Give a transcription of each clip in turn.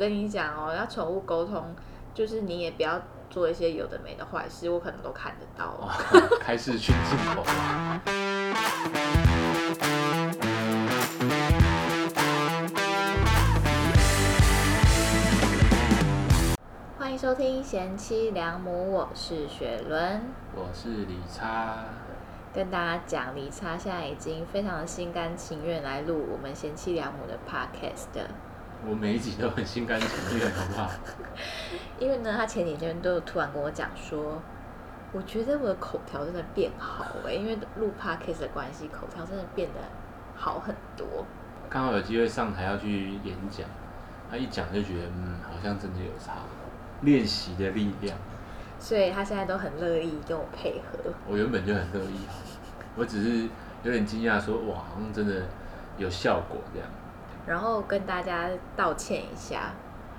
跟你讲哦，要宠物沟通，就是你也不要做一些有的没的坏事，我可能都看得到哦。开始去进口了。欢迎收听贤妻良母，我是雪伦。我是李叉，跟大家讲，李叉现在已经非常的心甘情愿来录我们贤妻良母的 podcast 的我每一集都很心甘情愿，好不好？因为呢，他前几天都有突然跟我讲说，我觉得我的口条真的变好哎、因为录 podcast 的关系，口条真的变得好很多。刚好有机会上台要去演讲，他一讲就觉得，嗯，好像真的有差。练习的力量，所以他现在都很乐意跟我配合。我原本就很乐意，我只是有点惊讶，说哇，好像真的有效果这样。然后跟大家道歉一下，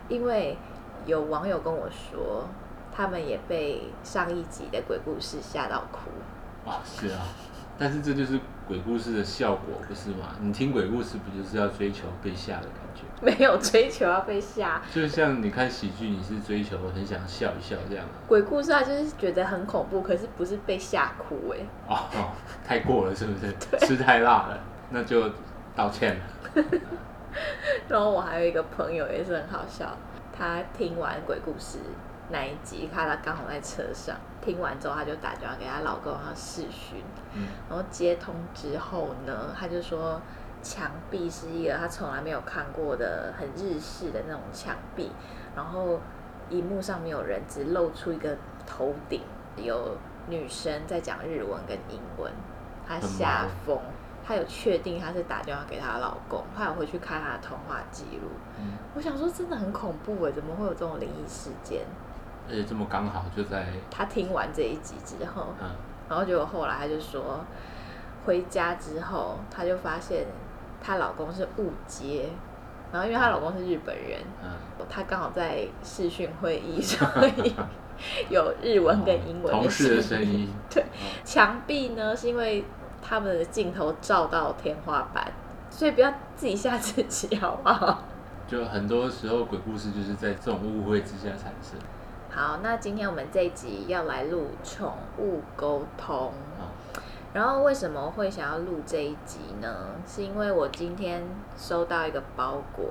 因为有网友跟我说，他们也被上一集的鬼故事吓到哭。啊，是啊，但是这就是鬼故事的效果，不是吗？你听鬼故事不就是要追求被吓的感觉？没有追求要被吓，就像你看喜剧，你是追求很想笑一笑这样啊。鬼故事啊就是觉得很恐怖，可是不是被吓哭哎、哦哦，太过了是不是？吃太辣了，那就道歉了。然后我还有一个朋友也是很好笑，他听完鬼故事那一集，他他刚好在车上，听完之后他就打电话给他老公，要视讯，嗯，然后接通之后呢，他就说墙壁是一个他从来没有看过的很日式的那种墙壁，然后荧幕上没有人，只露出一个头顶，有女生在讲日文跟英文，他吓疯。他有确定她是打电话给她老公，她有回去看她的通话记录。嗯，我想说，真的很恐怖哎，怎么会有这种灵异事件？而且这么刚好就在，她听完这一集之后，嗯，然后结果后来她就说，回家之后，她就发现她老公是误接，然后因为她老公是日本人，嗯，她刚好在视讯会议，所以有日文跟英文同事的声声音，对哦，墙壁呢是因为他们的镜头照到天花板，所以不要自己吓自己，好不好？就很多时候鬼故事就是在这种误会之下产生。好，那今天我们这一集要来录宠物沟通。啊，然后为什么会想要录这一集呢？是因为我今天收到一个包裹，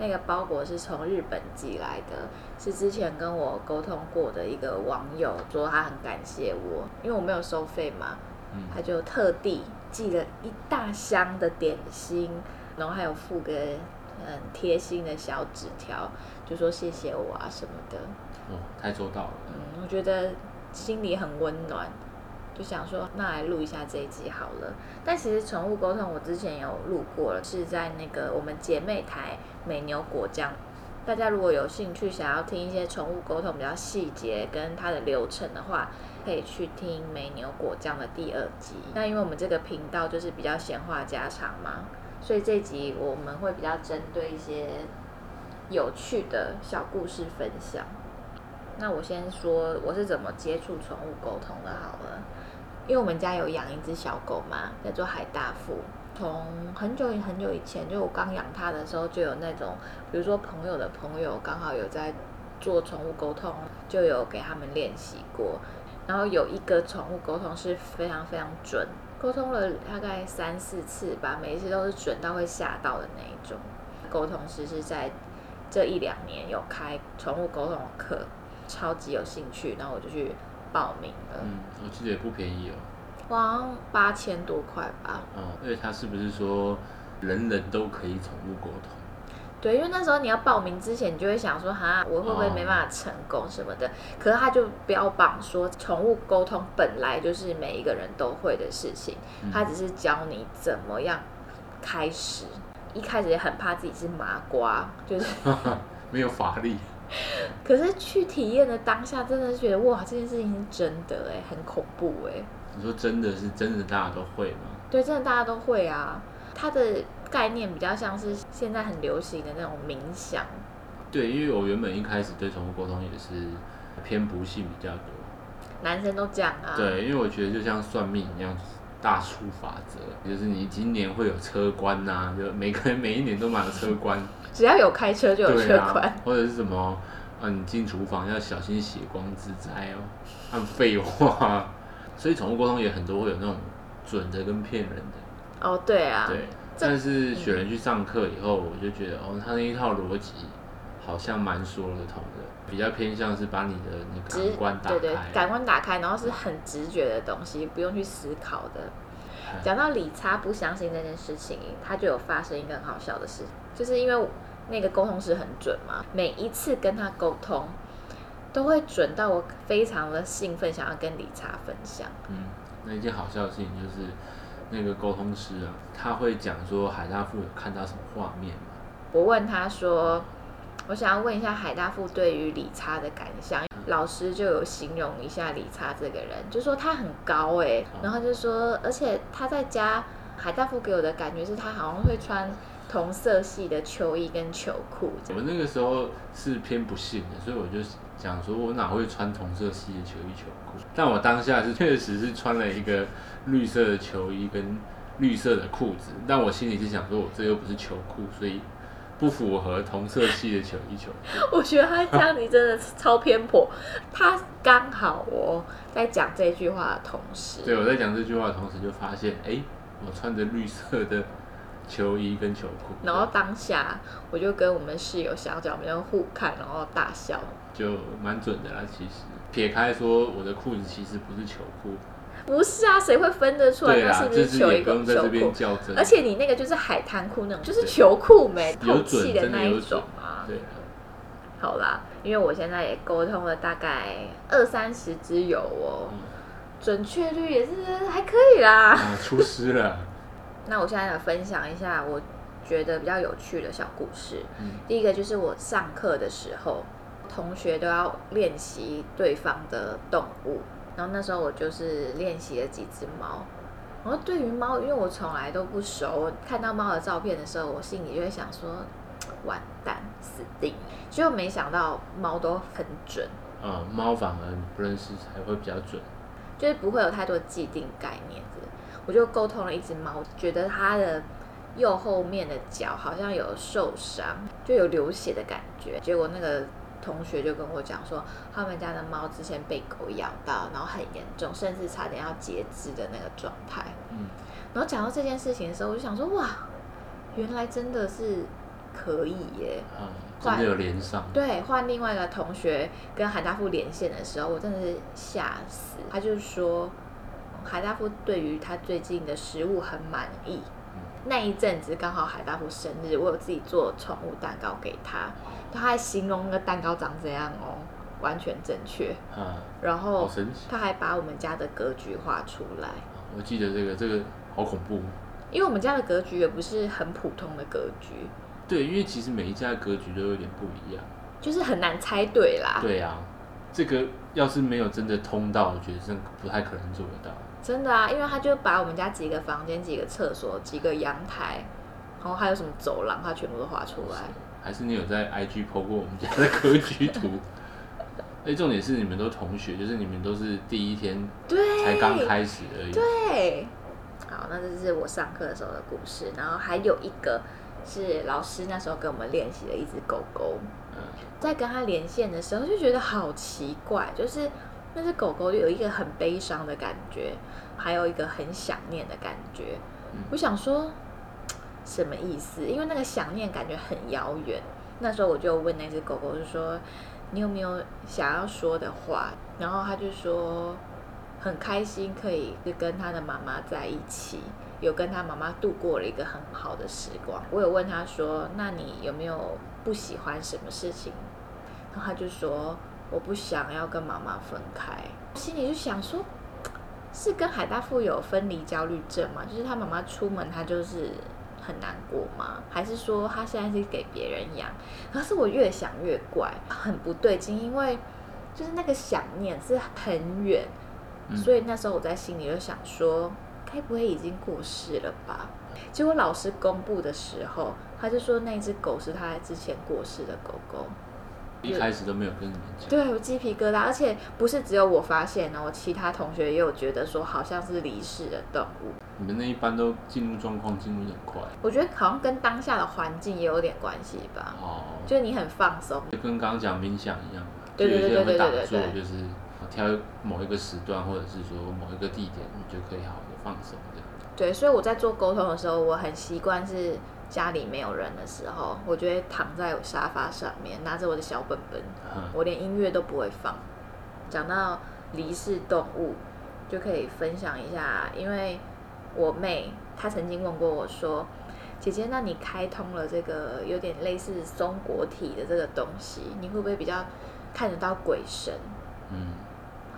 那个包裹是从日本寄来的，是之前跟我沟通过的一个网友说他很感谢我，因为我没有收费嘛，嗯，他就特地寄了一大箱的点心，然后还有附个很贴心的小纸条，就说谢谢我啊什么的。哦，太周到了。嗯，我觉得心里很温暖，就想说那来录一下这一集好了。但其实宠物沟通我之前有录过了，是在那个我们姐妹台美牛果酱。大家如果有兴趣想要听一些宠物沟通比较细节跟它的流程的话，可以去听美牛果酱的第二集。那因为我们这个频道就是比较闲话家常嘛，所以这集我们会比较针对一些有趣的小故事分享。那我先说我是怎么接触宠物沟通的好了，因为我们家有养一只小狗嘛，叫做海大富。从很久很久以前，就我刚养它的时候，就有那种，比如说朋友的朋友刚好有在做宠物沟通，就有给他们练习过。然后有一个宠物沟通是非常非常准，沟通了大概三四次吧，每一次都是准到会吓到的那一种。沟通师是在这一两年有开宠物沟通的课，超级有兴趣，然后我就去报名了，嗯，我记得也不便宜哦。好像八千多块吧。哦，因为他是不是说人人都可以宠物沟通？对，因为那时候你要报名之前，你就会想说，哈，我会不会没办法成功什么的。可是他就标榜说，宠物沟通本来就是每一个人都会的事情，嗯他只是教你怎么样开始。一开始也很怕自己是麻瓜，就是，没有法力。可是去体验的当下，真的是觉得哇，这件事情是真的哎，很恐怖哎。你说真的是真的大家都会吗？对，真的大家都会啊。他的概念比较像是现在很流行的那种冥想，对，因为我原本一开始对宠物沟通也是偏不信比较多。男生都讲啊。对，因为我觉得就像算命一样，大数法则，就是你今年会有车关呐、就每个人每一年都买了车关，只要有开车就有车管。，或者是什么，啊，你进厨房要小心血光之灾哦，按废话，所以宠物沟通也很多会有那种准的跟骗人的，哦，对啊，对。这但是雪人去上课以后，我就觉得哦，他那一套逻辑好像蛮说得通的，比较偏向是把你的那个直感官打开对对，感官打开，然后是很直觉的东西，不用去思考的。哎讲到理查不相信这件事情，他就有发生一个很好笑的事，就是因为那个沟通师很准嘛，每一次跟他沟通都会准到我非常的兴奋，想要跟理查分享。嗯，那一件好笑的事情就是，那个沟通师啊，他会讲说海大富有看到什么画面吗？我问他说，我想要问一下海大富对于理查的感想。老师就有形容一下理查这个人，就说他很高哎、然后就说，而且他在家，海大富给我的感觉是他好像会穿同色系的球衣跟球裤。我那个时候是偏不信的，所以我就讲说，我哪会穿同色系的球衣球裤？但我当下是确实是穿了一个绿色的球衣跟绿色的裤子，但我心里是想说，我这又不是球裤，所以不符合同色系的球衣球裤。我觉得他这样子真的是超偏颇。他刚好我，在讲这句话的同时，对，我在讲这句话的同时就发现，哎、我穿着绿色的球衣跟球裤，然后当下我就跟我们室友小脚，我们就互看，然后大笑。就蛮准的啦。其实撇开说，我的裤子其实不是球裤，不是啊，谁会分得出来那是不就是是球衣跟球裤这边？较真。而且你那个就是海滩裤那种，就是球裤没有透气的，那一种啊。好啦，因为我现在也沟通了大概二三十只有哦，嗯准确率也是还可以啦。啊，出师了，那我现在来分享一下我觉得比较有趣的小故事。嗯第一个就是我上课的时候，同学都要练习对方的动物，然后那时候我就是练习了几只猫。然后对于猫，因为我从来都不熟，我看到猫的照片的时候，我心里就会想说，完蛋，死定了。结果没想到猫都很准，啊，猫反而不认识才会比较准。就是不会有太多既定概念的。我就沟通了一只猫，觉得它的右后面的脚好像有受伤，就有流血的感觉。结果那个同学就跟我讲说，他们家的猫之前被狗咬到，然后很严重，甚至差点要截肢的那个状态。嗯，然后讲到这件事情的时候，我就想说，哇，原来真的是可以耶。嗯，真的有连上。对，换另外一个同学跟韩大富连线的时候，我真的是吓死。他就说，海大富对于他最近的食物很满意。那一阵子刚好海大富生日，我有自己做宠物蛋糕给他，他还形容那个蛋糕长怎样哦，完全正确。啊，然后。他还把我们家的格局画出来，我记得这个，这个好恐怖。因为我们家的格局也不是很普通的格局，对，因为其实每一家格局都有点不一样。就是很难猜对啦。对啊，这个要是没有真的通道，我觉得真不太可能做得到。真的啊，因为他就把我们家几个房间、几个厕所、几个阳台，然后还有什么走廊，他全部都画出来。还是你有在 IG PO 过我们家的格局图？哎，重点是你们都同学，就是你们都是第一天对，才刚开始而已。对，好，那这是我上课的时候的故事，然后还有一个是老师那时候跟我们练习的一只狗狗，嗯在跟他连线的时候就觉得好奇怪，就是那只狗狗有一个很悲伤的感觉，还有一个很想念的感觉。嗯我想说什么意思？因为那个想念感觉很遥远。那时候我就问那只狗狗，就说你有没有想要说的话？然后他就说很开心可以跟他的妈妈在一起，有跟他妈妈度过了一个很好的时光。我有问他说，那你有没有不喜欢什么事情？然后他就说我不想要跟妈妈分开。心里就想说，是跟海大富有分离焦虑症吗？就是他妈妈出门，他就是很难过吗？还是说他现在是给别人养？可是我越想越怪，很不对劲，因为就是那个想念是很远，嗯所以那时候我在心里就想说，该不会已经过世了吧？结果老师公布的时候，他就说那只狗是他之前过世的狗狗。一开始都没有跟你们讲。对，有鸡皮疙瘩，而且不是只有我发现哦，其他同学也有觉得说好像是离世的动物。你们那一般都进入状况进入得很快我觉得好像跟当下的环境也有点关系吧，哦，就是你很放松。就跟刚刚讲冥想一样嘛，对对对对对坐，对就是挑某一个时段，或者是说某一个地点，你就可以好好的放松这样。对，所以我在做沟通的时候，我很习惯是家里没有人的时候，我就会躺在我沙发上面，拿着我的小本本，嗯我连音乐都不会放。讲到离世动物，就可以分享一下，因为我妹她曾经问过我说：“姐姐，那你开通了这个有点类似松果体的这个东西，你会不会比较看得到鬼神？”嗯，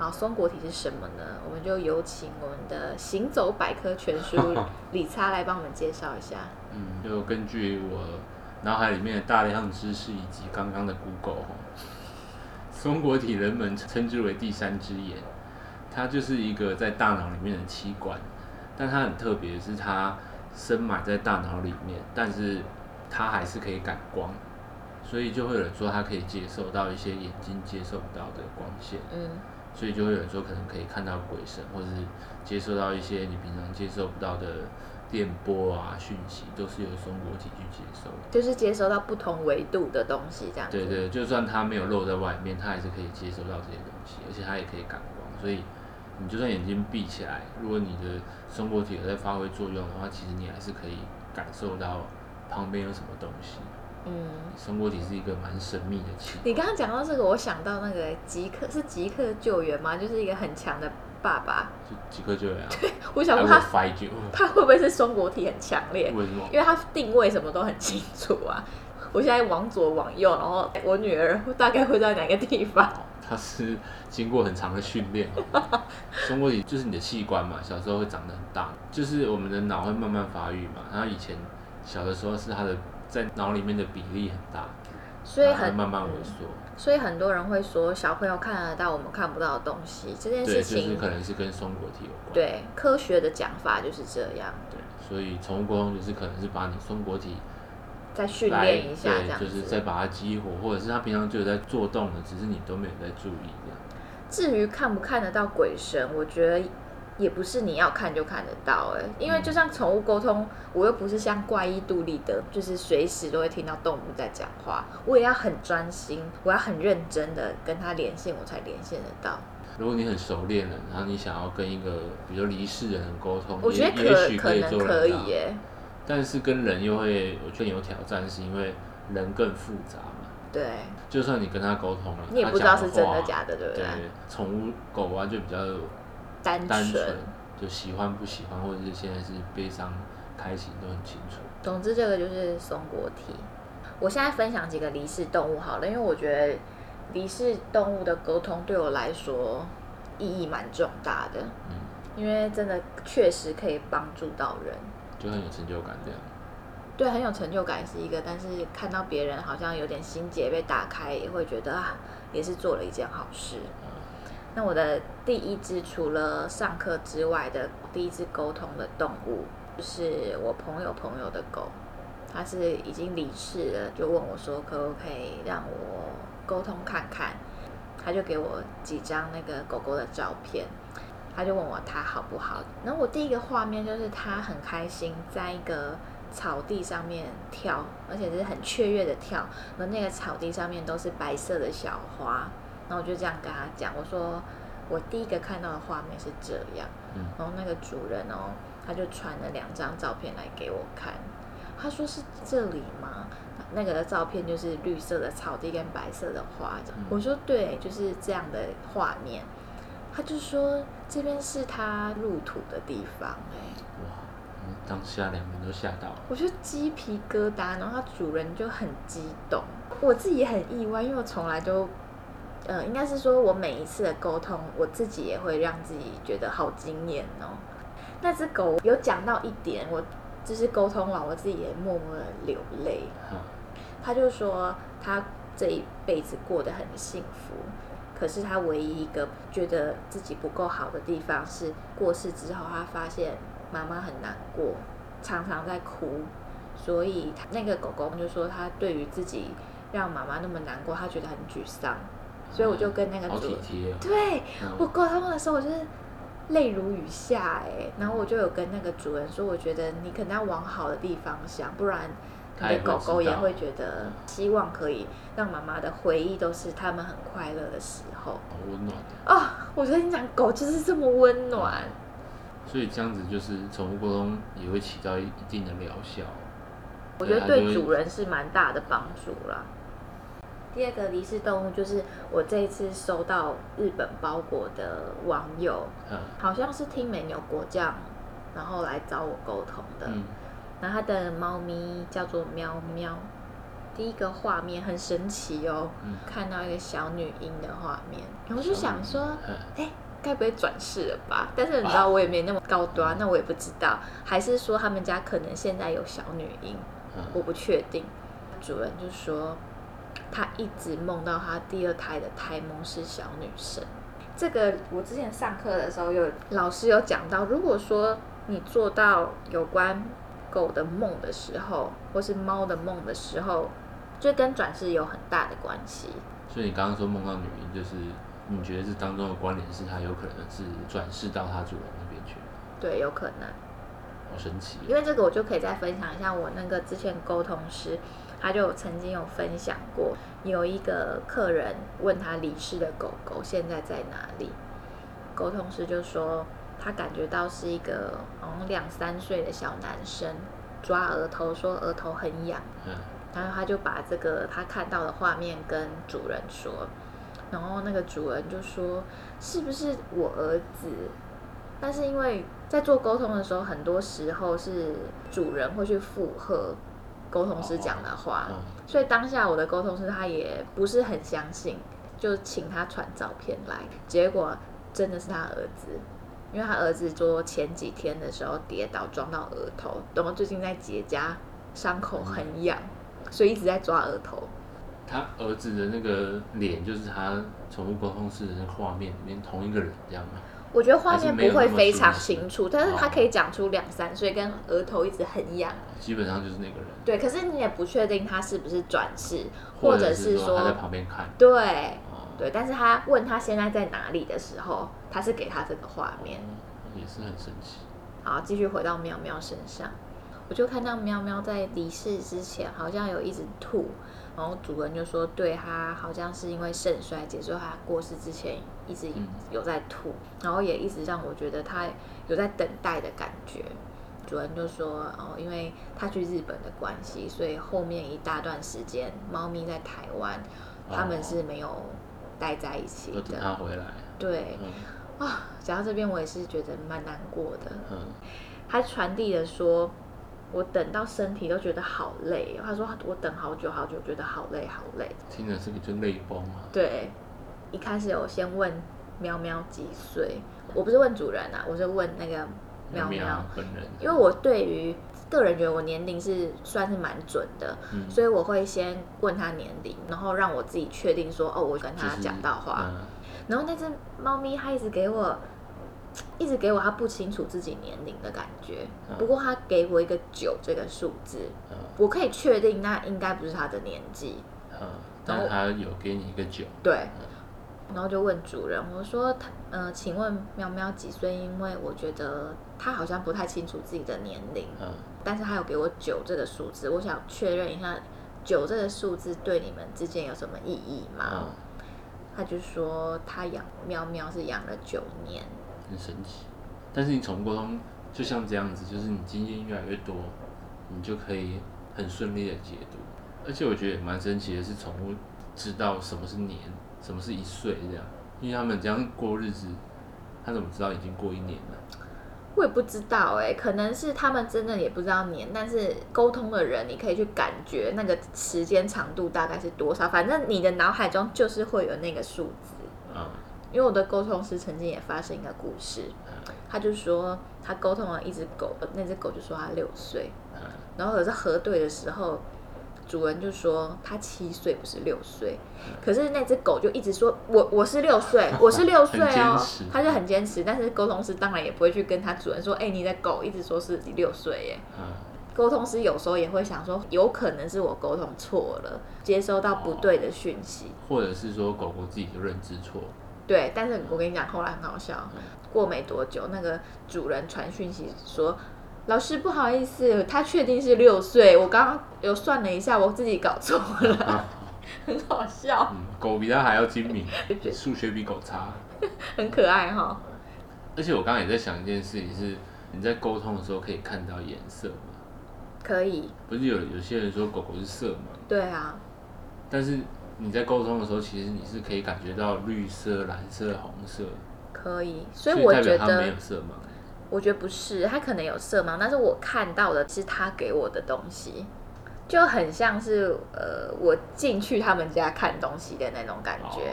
好，松果体是什么呢？我们就有请我们的行走百科全书 理查来帮我们介绍一下。嗯，就根据我脑海里面的大量知识以及刚刚的 Google，哦松果体人们称之为第三只眼，它就是一个在大脑里面的器官，但它很特别，是它深埋在大脑里面，但是它还是可以感光，所以就会有人说它可以接受到一些眼睛接受不到的光线，嗯，所以就会有人说可能可以看到鬼神，或者是接受到一些你平常接受不到的电波啊讯息，都是由松果体去接收的。就是接收到不同维度的东西，这样子。对对，就算它没有露在外面，它还是可以接收到这些东西，而且它也可以感光，所以你就算眼睛闭起来，如果你的松果体有在发挥作用的话，其实你还是可以感受到旁边有什么东西。嗯，松果体是一个蛮神秘的器官，你刚刚讲到这个，我想到那个极客是极客救援吗？就是一个很强的爸爸。就即刻就有啊。我想问他。他会不会是松果体很强烈？为什么？因为他定位什么都很清楚啊。我现在往左往右，然后我女儿大概会在哪个地方？哦它是经过很长的训练。松果体就是你的器官嘛，小时候会长得很大，就是我们的脑会慢慢发育嘛。然后以前小的时候是他的在脑里面的比例很大，所以很慢慢萎嗯缩。所以很多人会说小朋友看得到我们看不到的东西，这件，事情就是可能是跟松果体有关。对科学的讲法就是这样，对，所以宠物沟通就是可能是把你松果体再训练一下这样对，就是再把它激活，或者是它平常就有在做动的，只是你都没有在注意这样。至于看不看得到鬼神，我觉得也不是你要看就看得到哎、因为就像宠物沟通，我又不是像怪异杜立德，就是随时都会听到动物在讲话，我也要很专心，我要很认真的跟它连线，我才连线得到。如果你很熟练了，然后你想要跟一个比如离世的人沟通，我觉得也也许可能可以耶、但是跟人又会，我觉得有挑战，是因为人更复杂嘛。对就算你跟他沟通了，你也不知道是真的假的，对不对对？，宠物狗啊就比较单单纯纯。，就喜欢不喜欢，或者是现在是悲伤、开心都很清楚。总之，这个就是松果体。我现在分享几个离世动物好了，因为我觉得离世动物的沟通对我来说意义蛮重大的，嗯，因为真的确实可以帮助到人。就很有成就感这样。对，很有成就感是一个，但是看到别人好像有点心结被打开，也会觉得啊，也是做了一件好事。那我的第一只除了上课之外的第一只沟通的动物，就是我朋友朋友的狗，它是已经离世了，就问我说可不可以让我沟通看看，他就给我几张那个狗狗的照片。他就问我它好不好，然后我第一个画面就是它很开心，在一个草地上面跳，而且是很雀跃的跳，而那个草地上面都是白色的小花，然后我就这样跟他讲，我说我第一个看到的画面是这样，嗯然后那个主人哦，他就传了两张照片来给我看，他说是这里吗？那个的照片就是绿色的草地跟白色的花，嗯我说对，就是这样的画面。他就说这边是他入土的地方、哎，哇，嗯当下两个人都吓到了。我就鸡皮疙瘩，然后他主人就很激动，我自己也很意外，因为我从来都，呃，应该是说我每一次的沟通，我自己也会让自己觉得好惊艳哦。那只狗有讲到一点，我就是沟通完，我自己也默默的流泪。嗯他就说他这一辈子过得很幸福，可是他唯一一个觉得自己不够好的地方是过世之后，他发现妈妈很难过，常常在哭，所以那个狗狗就说他对于自己让妈妈那么难过，他觉得很沮丧，所以我就跟那个好主体贴哦。对嗯我沟通的时候，我就是泪如雨下哎，然后我就有跟那个主人说，我觉得你可能要往好的地方想，不然你他的狗狗也会觉得希望可以让妈妈的回忆都是他们很快乐的时候好温暖。啊、我跟你讲，狗就是这么温暖。所以这样子就是宠物沟通也会起到一一定的疗效。我觉得对主人是蛮大的帮助啦。第二个离世动物就是我这一次收到日本包裹的网友，嗯好像是听美牛国酱，然后来找我沟通的。嗯，那他的猫咪叫做喵喵。第一个画面很神奇哦，嗯看到一个小女婴的画面，然后就想说，嗯哎、该不会转世了吧？但是你知道我也没那么高端，那我也不知道，还是说他们家可能现在有小女婴，我嗯不确定。主人就说，他一直梦到他第二胎的胎梦是小女生。这个我之前上课的时候有老师有讲到，如果说你做到有关狗的梦的时候，或是猫的梦的时候，就跟转世有很大的关系。所以你刚刚说梦到女婴，就是你觉得这当中的关联是它有可能是转世到它主人那边去，对，有可能。好神奇。因为这个我就可以再分享一下，我那个之前沟通师，他就曾经有分享过，有一个客人问他离世的狗狗现在在哪里，沟通师就说他感觉到是一个好像两三岁的小男生抓额头，说额头很痒，嗯然后他就把这个他看到的画面跟主人说，然后那个主人就说是不是我儿子？但是因为在做沟通的时候，很多时候是主人会去附和沟通师讲的话，嗯所以当下我的沟通师他也不是很相信，就请他传照片来，结果真的是他儿子。因为他儿子说前几天的时候跌倒撞到额头，然后最近在结痂，伤口很痒，所以一直在抓额头。他儿子的那个脸，就是他宠物沟通室的那个画面里面同一个人，这样吗？我觉得画面不会非常清楚，但是他可以讲出两三岁跟额头一直很痒。基本上就是那个人，对，可是你也不确定他是不是转世，或者是说他在旁边看。对哦，对，但是他问他现在在哪里的时候，他是给他这个画面。也是很神奇。好，继续回到喵喵身上，我就看到喵喵在离世之前好像有一直吐，然后主人就说对他好像是因为肾衰竭，所以他过世之前一直嗯有在吐，然后也一直让我觉得他有在等待的感觉。主人就说哦，因为他去日本的关系，所以后面一大段时间猫咪在台湾，他们是没有待在一起要等的。他回来。对嗯啊，讲到这边我也是觉得蛮难过的。嗯，他传递的说，我等到身体都觉得好累哦。他说我等好久好久，觉得好累好累。听着这个就泪崩啊。对，一开始有先问喵喵几岁，我不是问主人啊，我是问那个喵喵，本人，因为我对于个人觉得我年龄是算是蛮准的，嗯。所以我会先问他年龄，然后让我自己确定说，哦，我跟他讲到话。嗯。然后那只猫咪它一直给我，一直给我它不清楚自己年龄的感觉。嗯。不过它给我一个九这个数字，嗯。我可以确定那应该不是它的年纪。嗯，但他有给你一个九，对，然后就问主人，我说他，呃，请问喵喵几岁？因为我觉得他好像不太清楚自己的年龄，嗯但是他有给我九这个数字，我想确认一下，九这个数字对你们之间有什么意义吗？嗯，他就说他养喵喵是养了九年。很神奇。但是你宠物沟通就像这样子，就是你经验越来越多，你就可以很顺利的解读。而且我觉得也蛮神奇的是，宠物知道什么是年，什么是一岁这样，因为他们这样过日子，他怎么知道已经过一年了？我也不知道哎、可能是他们真的也不知道年，但是沟通的人，你可以去感觉那个时间长度大概是多少，反正你的脑海中就是会有那个数字。嗯。因为我的沟通师曾经也发生一个故事，他就说他沟通了一只狗，那只狗就说他六岁，嗯。然后可是核对的时候，主人就说他七岁不是六岁，可是那只狗就一直说我我是六岁，我是六岁 哦持，他就很坚持，但是沟通师当然也不会去跟他主人说，哎、你的狗一直说是六岁耶，嗯，沟通师有时候也会想说，有可能是我沟通错了，接收到不对的讯息。或者是说狗狗自己的认知错。对，但是我跟你讲，后来很好笑。过没多久，那个主人传讯息说：“老师不好意思，他确定是六岁。我刚刚有算了一下，我自己搞错了，很好笑。嗯，狗比他还要精明，数学比狗差，很可爱哈。而且我刚刚也在想一件事情，是你在沟通的时候可以看到颜色吗？可以。不是有有些人说狗狗是色盲？对啊。但是你在沟通的时候，其实你是可以感觉到绿色、蓝色、红色。可以，所以我觉得没有色盲。我觉得不是，他可能有色盲，但是我看到的是他给我的东西，就很像是呃，我进去他们家看东西的那种感觉，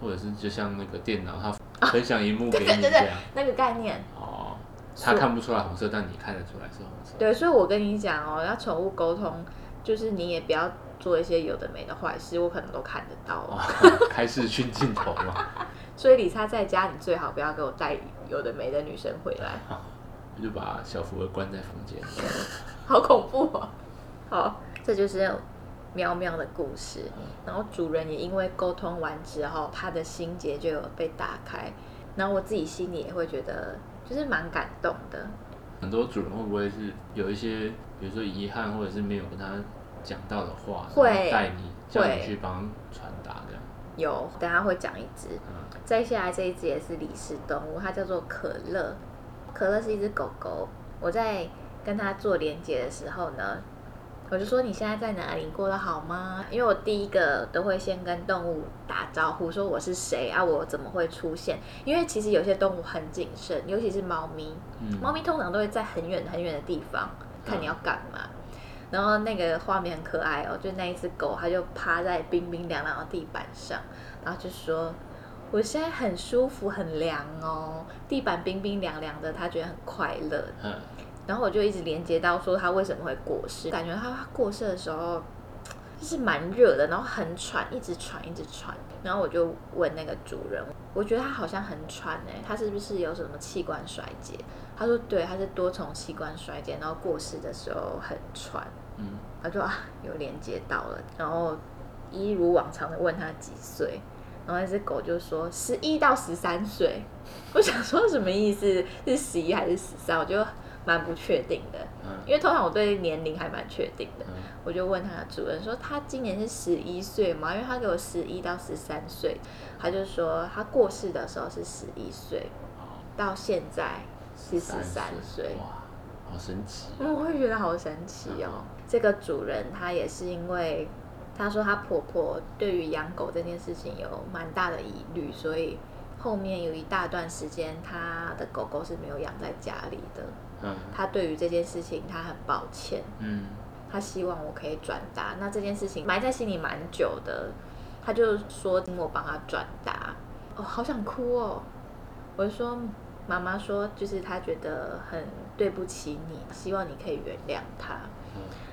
或者是就像那个电脑，它分享荧幕给你这样，那个概念。哦，他看不出来红色，但你看得出来是红色。对，所以我跟你讲哦，要宠物沟通，就是你也不要做一些有的没的坏事，我可能都看得到。哦 开视讯镜头嘛。所以李莎在家，你最好不要给我带有的没的女生回来。我就把小福儿关在房间。好恐怖啊！好，这就是喵喵的故事。然后主人也因为沟通完之后，他的心结就有被打开。然后我自己心里也会觉得，就是蛮感动的。很多主人会不会是有一些，比如说遗憾，或者是没有跟他讲到的话，会带你叫你去帮？有，等下会讲一只。再下来这一只也是李氏动物，它叫做可乐。可乐是一只狗狗。我在跟它做连接的时候呢，我就说你现在在哪里？过得好吗？因为我第一个都会先跟动物打招呼，说我是谁啊？我怎么会出现？因为其实有些动物很谨慎，尤其是猫咪。猫咪通常都会在很远很远的地方看你要干嘛。然后那个画面很可爱哦，就那一只狗，它就趴在冰冰凉凉的地板上，然后就说。我现在很舒服，很凉哦，地板冰冰凉凉的，它觉得很快乐。嗯，然后我就一直连接到说它为什么会过世，感觉它过世的时候就是蛮热的，然后很喘，一直喘，一直喘。然后我就问那个主人，我觉得他好像很喘哎，他是不是有什么器官衰竭？他说对，他是多重器官衰竭，然后过世的时候很喘。嗯，他说啊，有连接到了，然后一如往常的问他几岁。然后那只狗就说十一到十三岁，我想说什么意思？是十一还是十三？我就蛮不确定的，因为通常我对年龄还蛮确定的。我就问他的主人说他今年是十一岁嘛？因为他给我十一到十三岁，他就说他过世的时候是十一岁，到现在是十三岁。哇，好神奇！我会觉得好神奇哦。这个主人他也是因为。他说他婆婆对于养狗这件事情有蛮大的疑虑，所以后面有一大段时间他的狗狗是没有养在家里的。嗯，他对于这件事情他很抱歉。嗯，她希望我可以转达。那这件事情埋在心里蛮久的，他就说请我帮他转达。哦，好想哭哦！我就说妈妈说就是他觉得很对不起你，希望你可以原谅她。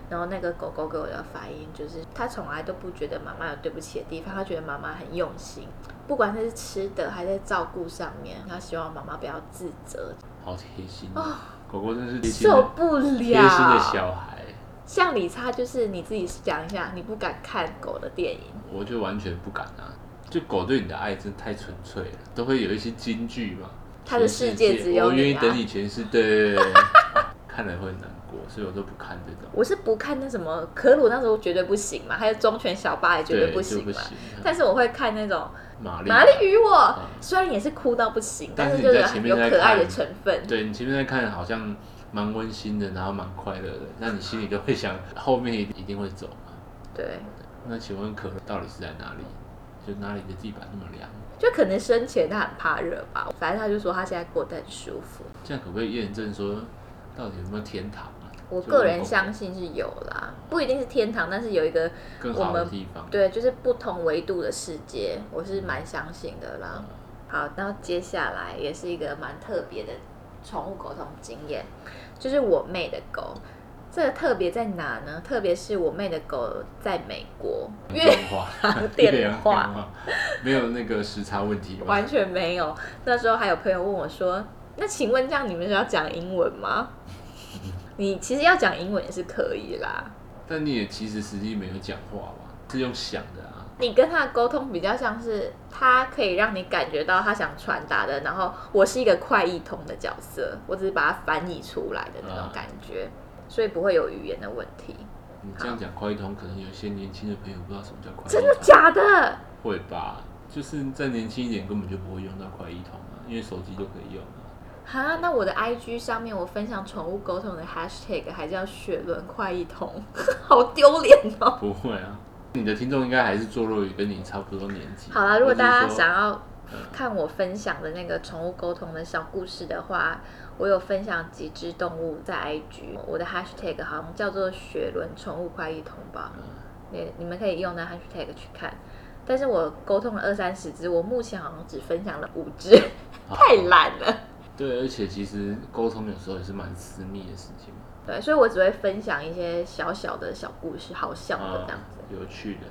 然后那个狗狗给我的反应就是，它从来都不觉得妈妈有对不起的地方，它觉得妈妈很用心，不管是吃的还是照顾上面，它希望妈妈不要自责。好贴心啊！狗狗真是受不了贴心的小孩。像李差就是你自己讲一下，你不敢看狗的电影，我就完全不敢啊！就狗对你的爱真太纯粹了，都会有一些金句嘛。它的世界只有我愿意等你全世对，看了会难过。所以我都不看这种。我是不看那什么可鲁那时候绝对不行嘛，还有忠犬小八也绝对不行嘛。但是我会看那种玛丽玛丽与我，虽然也是哭到不行，但是就是有可爱的成分。对你前面在看好像蛮温馨的，然后蛮快乐的，那你心里就会想后面一定会走嘛。对。那请问可乐到底是在哪里？就哪里的地板那么凉？就可能生前他很怕热吧，反正他就说他现在过得很舒服。这样可不可以验证说到底有没有天堂啊？我个人相信是有啦，不一定是天堂，但是有一个我们对，就是不同维度的世界，我是蛮相信的啦。好，那接下来也是一个蛮特别的宠物沟通经验，就是我妹的狗。这个特别在哪呢？特别是我妹的狗在美国，电话 电话没有那个时差问题，完全没有。那时候还有朋友问我说：“那请问这样你们是要讲英文吗？” 你其实要讲英文也是可以啦。但你也其实实际没有讲话吧？是用想的啊。你跟他的沟通比较像是，他可以让你感觉到他想传达的，然后我是一个快译通的角色，我只是把它翻译出来的那种感觉，所以不会有语言的问题。你这样讲快译通，可能有些年轻的朋友不知道什么叫快译通。真的假的？会吧，就是再年轻一点，根本就不会用到快译通啊，因为手机就可以用啊。哈，那我的 IG 上面我分享宠物沟通的 Hashtag 还叫雪伦快译通，好丢脸哦。不会啊。你的听众应该还是坐落于跟你差不多年纪。好啦，如果大家想要看我分享的那个宠物沟通的小故事的话，我有分享几只动物在 IG，我的 hashtag 好像叫做雪伦宠物快一通吧，你你们可以用那 hashtag 去看。但是我沟通了二三十只，我目前好像只分享了五只，太懒了。对，而且其实沟通有时候也是蛮私密的事情嘛。对，所以我只会分享一些小小的小故事，好笑的这样子。有趣的，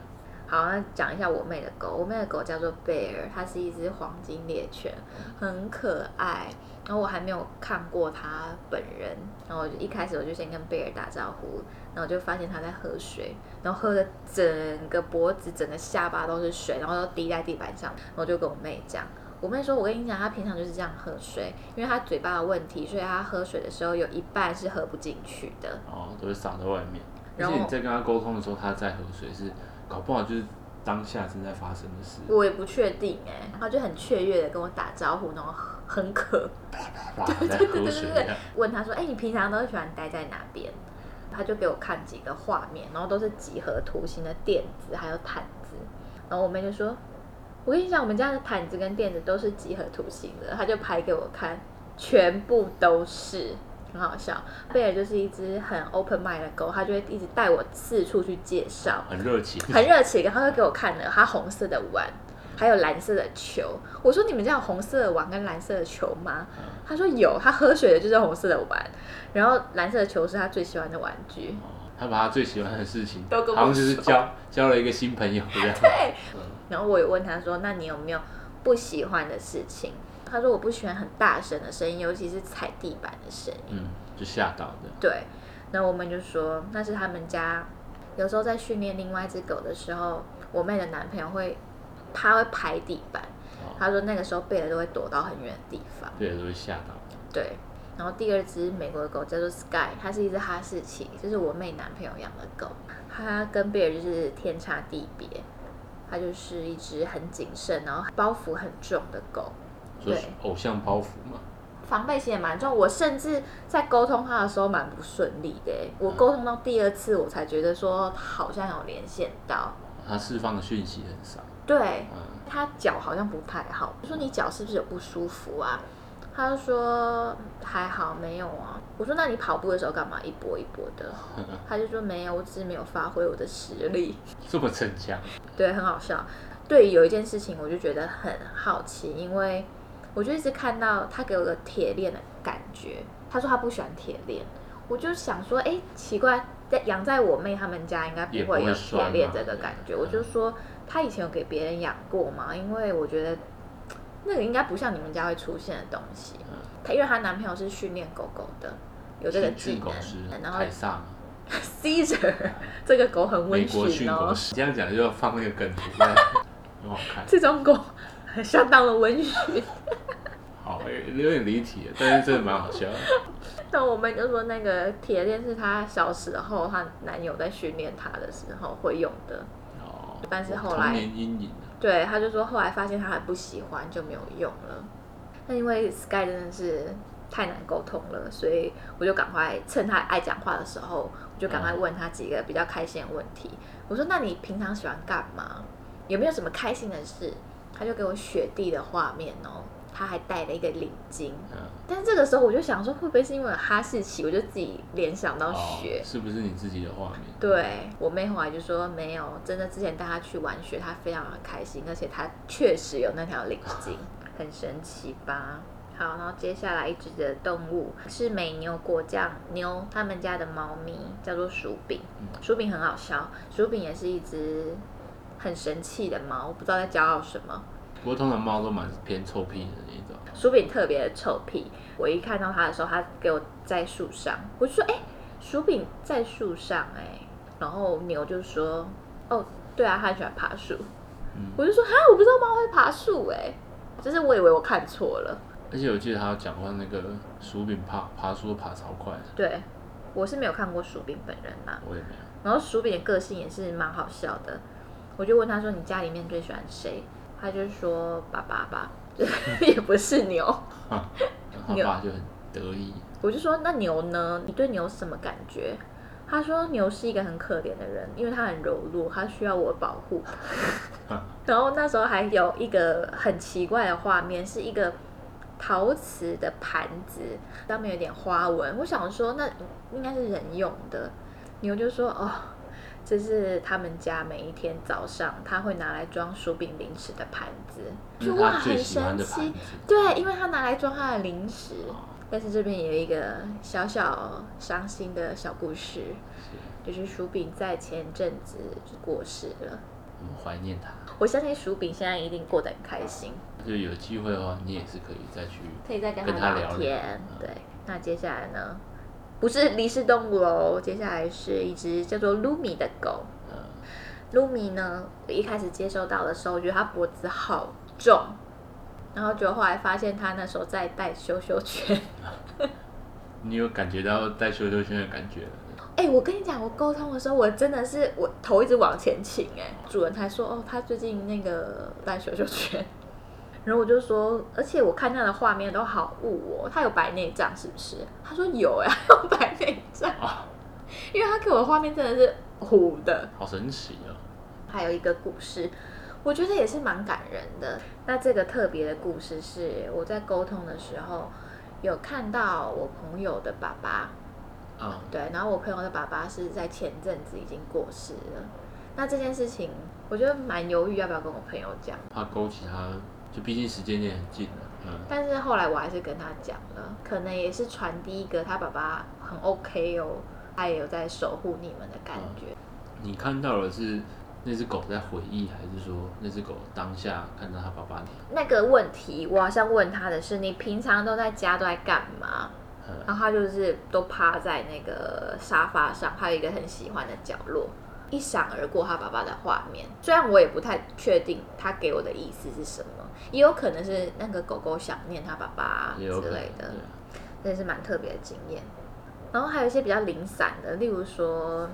好，那讲一下我妹的狗。我妹的狗叫做贝尔，它是一只黄金猎犬，很可爱。然后我还没有看过它本人，然后我就一开始我就先跟贝尔打招呼，然后就发现它在喝水，然后喝的整个脖子、整个下巴都是水，然后都滴在地板上。然后就跟我妹讲，我妹说：“我跟你讲，它平常就是这样喝水，因为它嘴巴的问题，所以它喝水的时候有一半是喝不进去的。”哦，都是洒在外面。而且你在跟他沟通的时候，他在喝水，是搞不好就是当下正在发生的事。我也不确定哎，他就很雀跃的跟我打招呼，然后很渴，对对对对对，问他说：“哎，你平常都喜欢待在哪边？”他就给我看几个画面，然后都是几何图形的垫子还有毯子，然后我妹就说：“我跟你讲，我们家的毯子跟垫子都是几何图形的。”他就拍给我看，全部都是。很好笑，贝尔就是一只很 open mind 的狗，它就会一直带我四处去介绍，很热情，很热情。然后就给我看了它红色的碗，还有蓝色的球。我说你们家有红色的碗跟蓝色的球吗？他说有，他喝水的就是红色的碗，然后蓝色的球是他最喜欢的玩具。他把他最喜欢的事情都跟我好像就是交交了一个新朋友这样。对，然后我也问他说，那你有没有不喜欢的事情？他说我不喜欢很大声的声音，尤其是踩地板的声音，嗯，就吓到的。对，那我们就说那是他们家有时候在训练另外一只狗的时候，我妹的男朋友会他会拍地板，他说那个时候贝尔都会躲到很远的地方，贝尔都会吓到。对，然后第二只美国的狗叫做 Sky，它是一只哈士奇，就是我妹男朋友养的狗，它跟贝尔就是天差地别，它就是一只很谨慎，然后包袱很重的狗。对，偶像包袱嘛，防备心也蛮重。我甚至在沟通他的时候蛮不顺利的。我沟通到第二次，我才觉得说好像有连线到。他释放的讯息很少。对，他脚好像不太好。我说你脚是不是有不舒服啊？他就说还好，没有啊。我说那你跑步的时候干嘛一波一波的？他就说没有，我只是没有发挥我的实力。这么逞强？对，很好笑。对，有一件事情我就觉得很好奇，因为。我就一直看到他给我个铁链的感觉。他说他不喜欢铁链，我就想说，哎，奇怪，在养在我妹他们家应该不会有铁链这个感觉。我就说他以前有给别人养过吗？因为我觉得那个应该不像你们家会出现的东西。他因为她男朋友是训练狗狗的，有这个技能。然后，Caesar 这个狗很温驯哦。这样讲就要放那个梗图，很好看。这种狗 相当的温驯。好，有点离题，但是真的蛮好笑。那我们就说那个铁链是她小时候她男友在训练她的时候会用的。哦。但是后来。阴影。对，他就说后来发现他还不喜欢，就没有用了。那因为 Sky 真的是太难沟通了，所以我就赶快趁他爱讲话的时候，我就赶快问他几个比较开心的问题。我说：“那你平常喜欢干嘛？有没有什么开心的事？”他就给我雪地的画面哦。他还戴了一个领巾，嗯但是这个时候我就想说，会不会是因为哈士奇，我就自己联想到雪，是不是你自己的画面？对我妹后来就说没有，真的之前带他去玩雪，他非常的开心，而且他确实有那条领巾，很神奇吧？好，然后接下来一只的动物是美牛果酱妞他们家的猫咪，叫做薯饼，薯饼很好笑，薯饼也是一只很神气的猫，不知道在骄傲什么。不过通常猫都蛮偏臭屁的那种。薯饼特别的臭屁，我一看到它的时候，它给我在树上，我就说：“哎，薯饼在树上哎、然后牛就说，哦，对啊，它很喜欢爬树。嗯我就说哈，我不知道猫会爬树哎、就是我以为我看错了。而且我记得他有讲过那个薯饼爬爬树都爬超快的，对，我是没有看过薯饼本人呐、我也没有。然后薯饼的个性也是蛮好笑的，我就问他说：“你家里面最喜欢谁？”他就说：“爸爸吧，也不是 牛。他爸就很得意，”我就说：“那牛呢？你对牛是什么感觉？”他说：“牛是一个很可怜的人，因为它很柔弱，它需要我保护。”然后那时候还有一个很奇怪的画面，是一个陶瓷的盘子，上面有点花纹。我想说，那应该是人用的。牛就说：“哦，这是他们家每一天早上他会拿来装薯饼零食的盘子。”就哇，很神奇。对，因为他拿来装他的零食。哦但是这边有一个小小伤心的小故事，是就是薯饼在前阵子就过世了。我们怀念他。我相信薯饼现在一定过得很开心。就有机会的话，你也是可以再去可以再跟他聊聊天。嗯对，那接下来呢？不是离世动物哦，接下来是一只叫做 Lumi 的狗。呃 Lumi 呢，我一开始接收到的时候，我觉得它脖子好重，然后就后来发现它那时候在戴羞羞圈。你有感觉到带羞羞圈的感觉了？哎、我跟你讲，我沟通的时候，我真的是我头一直往前倾，哎，主人才说哦，他最近那个戴羞羞圈，然后我就说，而且我看他的画面都好雾哦，他有白内障是不是？他说有哎，他有白内障，啊，因为他给我的画面真的是糊的。好神奇哦！还有一个故事，我觉得也是蛮感人的。那这个特别的故事是我在沟通的时候有看到我朋友的爸爸，啊，对，然后我朋友的爸爸是在前阵子已经过世了。那这件事情，我觉得蛮犹豫要不要跟我朋友讲，怕勾起他，就毕竟时间也很近了。嗯，但是后来我还是跟他讲了，可能也是传递一个他爸爸很 OK 哦，他也有在守护你们的感觉。你看到的是那只狗在回忆，还是说那只狗当下看到他爸爸？那个问题，我好像问他的是，你平常都在家都在干嘛？嗯，然后他就是都趴在那个沙发上，还有一个很喜欢的角落，一闪而过他爸爸的画面。虽然我也不太确定他给我的意思是什么，也有可能是那个狗狗想念他爸爸之类的，对这是蛮特别的经验。然后还有一些比较零散的，例如说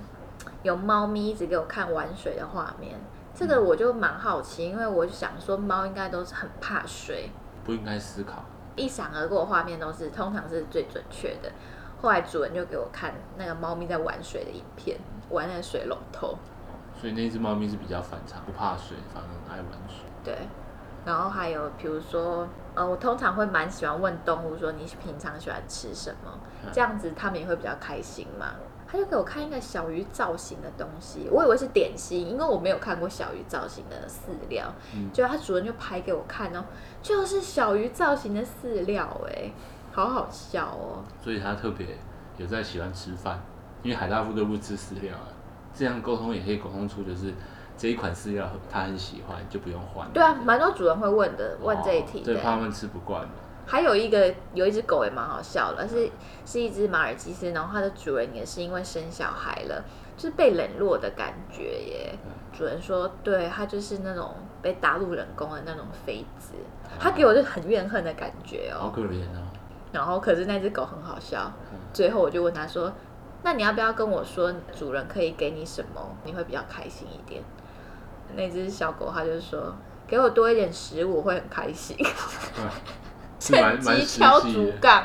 有猫咪一直给我看玩水的画面，这个我就蛮好奇，因为我就想说猫应该都是很怕水，不应该思考。一闪而过画面都是通常是最准确的。后来主人就给我看那个猫咪在玩水的影片，玩那个水龙头，所以那只猫咪是比较反常，不怕水，反而很爱玩水。对。然后还有比如说，呃，我通常会蛮喜欢问动物说你平常喜欢吃什么，这样子他们也会比较开心嘛。他就给我看一个小鱼造型的东西，我以为是点心，因为我没有看过小鱼造型的饲料。嗯就他主人就拍给我看哦，就是小鱼造型的饲料，哎，好好笑哦。所以他特别有在喜欢吃饭，因为海大富都不吃饲料啊。这样沟通也可以沟通出，就是这一款饲料他很喜欢，就不用换。对啊，蛮多主人会问的，问这一题哦对，怕他们吃不惯嘛。还有一个有一只狗也蛮好笑的，是是一只马尔济斯，然后它的主人也是因为生小孩了，就是被冷落的感觉耶。主人说，对，它就是那种被打入冷宫的那种妃子，它给我就很怨恨的感觉哦。好可怜哦。然后可是那只狗很好笑嗯，最后我就问他说，那你要不要跟我说主人可以给你什么，你会比较开心一点？那只小狗它就说，给我多一点食物，我会很开心。趁机敲。竹杠。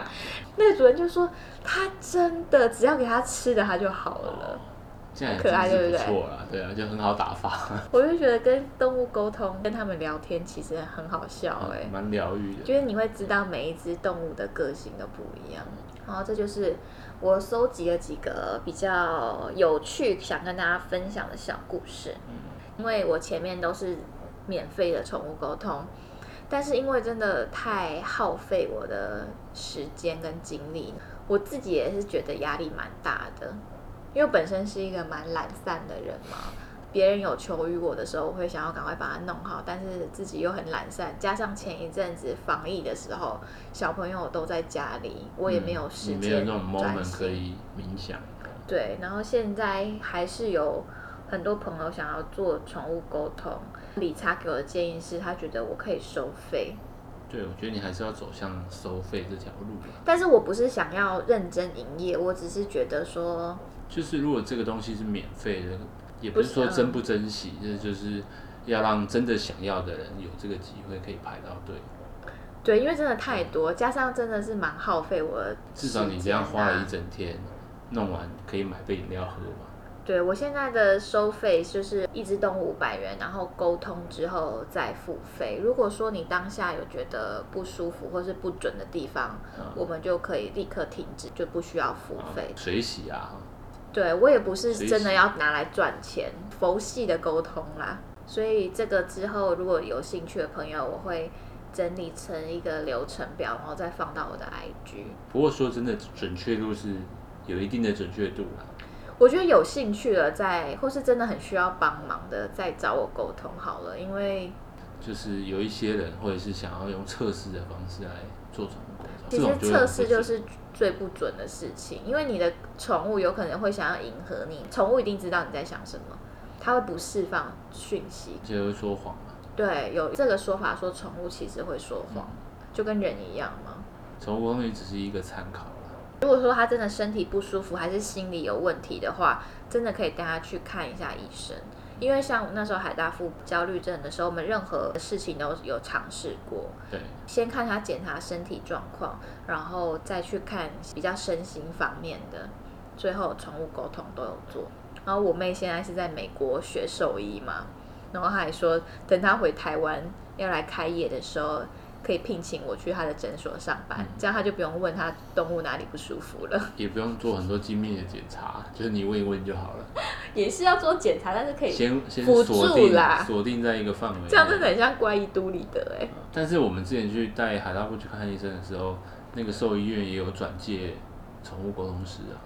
那个主人就说，他真的只要给他吃的，他就好了。这样可爱对不对不错啦，对啊，就很好打发，我就觉得跟动物沟通、跟他们聊天，其实很好笑哎、蛮疗愈的。就是你会知道每一只动物的个性都不一样。然后这就是我搜集了几个比较有趣、想跟大家分享的小故事。嗯因为我前面都是免费的宠物沟通，但是因为真的太耗费我的时间跟精力，我自己也是觉得压力蛮大的。因为本身是一个蛮懒散的人嘛，别人有求于我的时候，我会想要赶快把它弄好，但是自己又很懒散，加上前一阵子防疫的时候，小朋友都在家里，我也没有时嗯你没有间那种专 moment 可以冥想。对，然后现在还是有很多朋友想要做宠物沟通。理查给我的建议是他觉得我可以收费，对，我觉得你还是要走向收费这条路吧。但是我不是想要认真营业，我只是觉得说，就是如果这个东西是免费的，也不是说珍不珍惜，这就是要让真的想要的人有这个机会可以排到队。对，因为真的太多，加上真的是蛮耗费我的至少你这样花了一整天，弄完可以买杯饮料喝嘛。对我现在的收费就是一只动物五百元，然后沟通之后再付费。如果说你当下有觉得不舒服或是不准的地方，嗯我们就可以立刻停止，就不需要付费。水洗啊，对我也不是真的要拿来赚钱，佛系的沟通啦。所以这个之后如果有兴趣的朋友，我会整理成一个流程表，然后再放到我的 IG。不过说真的，准确度是有一定的准确度啦。我觉得有兴趣了再，或是真的很需要帮忙的，再找我沟通好了，因为就是有一些人或者是想要用测试的方式来做宠物沟通，其实测试就是最不准的事情，因为你的宠物有可能会想要迎合你，宠物一定知道你在想什么，它会不释放讯息。就会说谎嘛。对，有这个说法说宠物其实会说谎，就跟人一样嘛。宠物沟通也只是一个参考啦。如果说他真的身体不舒服，还是心理有问题的话，真的可以带他去看一下医生。因为像那时候海大富焦虑症的时候，我们任何事情都有尝试过。对，先看他检查身体状况，然后再去看比较身心方面的，最后宠物沟通都有做。然后我妹现在是在美国学兽医嘛，然后她还说，等她回台湾要来开业的时候，可以聘请我去他的诊所上班，这样他就不用问他动物哪里不舒服了。也不用做很多精密的检查，就是你问一问就好了。也是要做检查，但是可以，先先辅锁定助啦锁定在一个范围内。这样真的很像怪异都里的哎、但是我们之前去带海大夫去看医生的时候，那个兽医院也有转介宠物沟通师啊，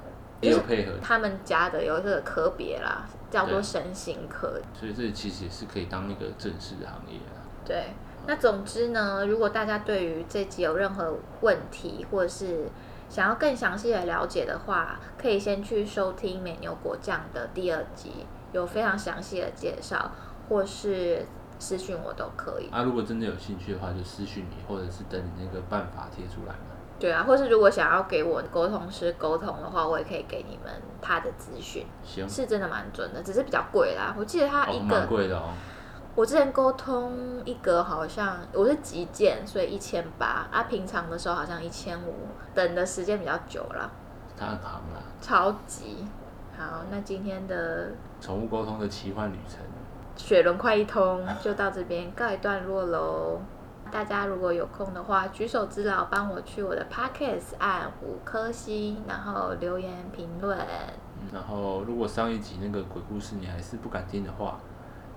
也有配合，他们家的有一个科别啦，叫做对身心科，所以这其实也是可以当一个正式的行业啊。对，那总之呢，如果大家对于这集有任何问题，或者是想要更详细的了解的话，可以先去收听美牛果酱的第二集，有非常详细的介绍，或是私讯我都可以。啊，如果真的有兴趣的话，就私讯你，或者是等你那个办法贴出来嘛。对啊，或是如果想要给我沟通师沟通的话，我也可以给你们他的资讯，行，是真的蛮准的，只是比较贵啦。我记得他哦，一个蛮贵的哦。我之前沟通一格好像我是急件，所以一千八啊，平常的时候好像一千五，等的时间比较久了，他很行啦，超级好。那今天的宠物沟通的奇幻旅程。雪轮快一通就到这边告一段落喽。大家如果有空的话，举手之劳，帮我去我的 podcast 按五颗星，然后留言评论。然后，如果上一集那个鬼故事你还是不敢听的话，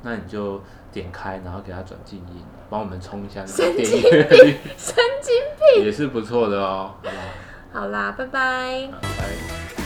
那你就点开，然后给它转静音，帮我们充一下那个神点经阅率，神经病！也是不错的哦，好不好？好啦，拜拜。好拜。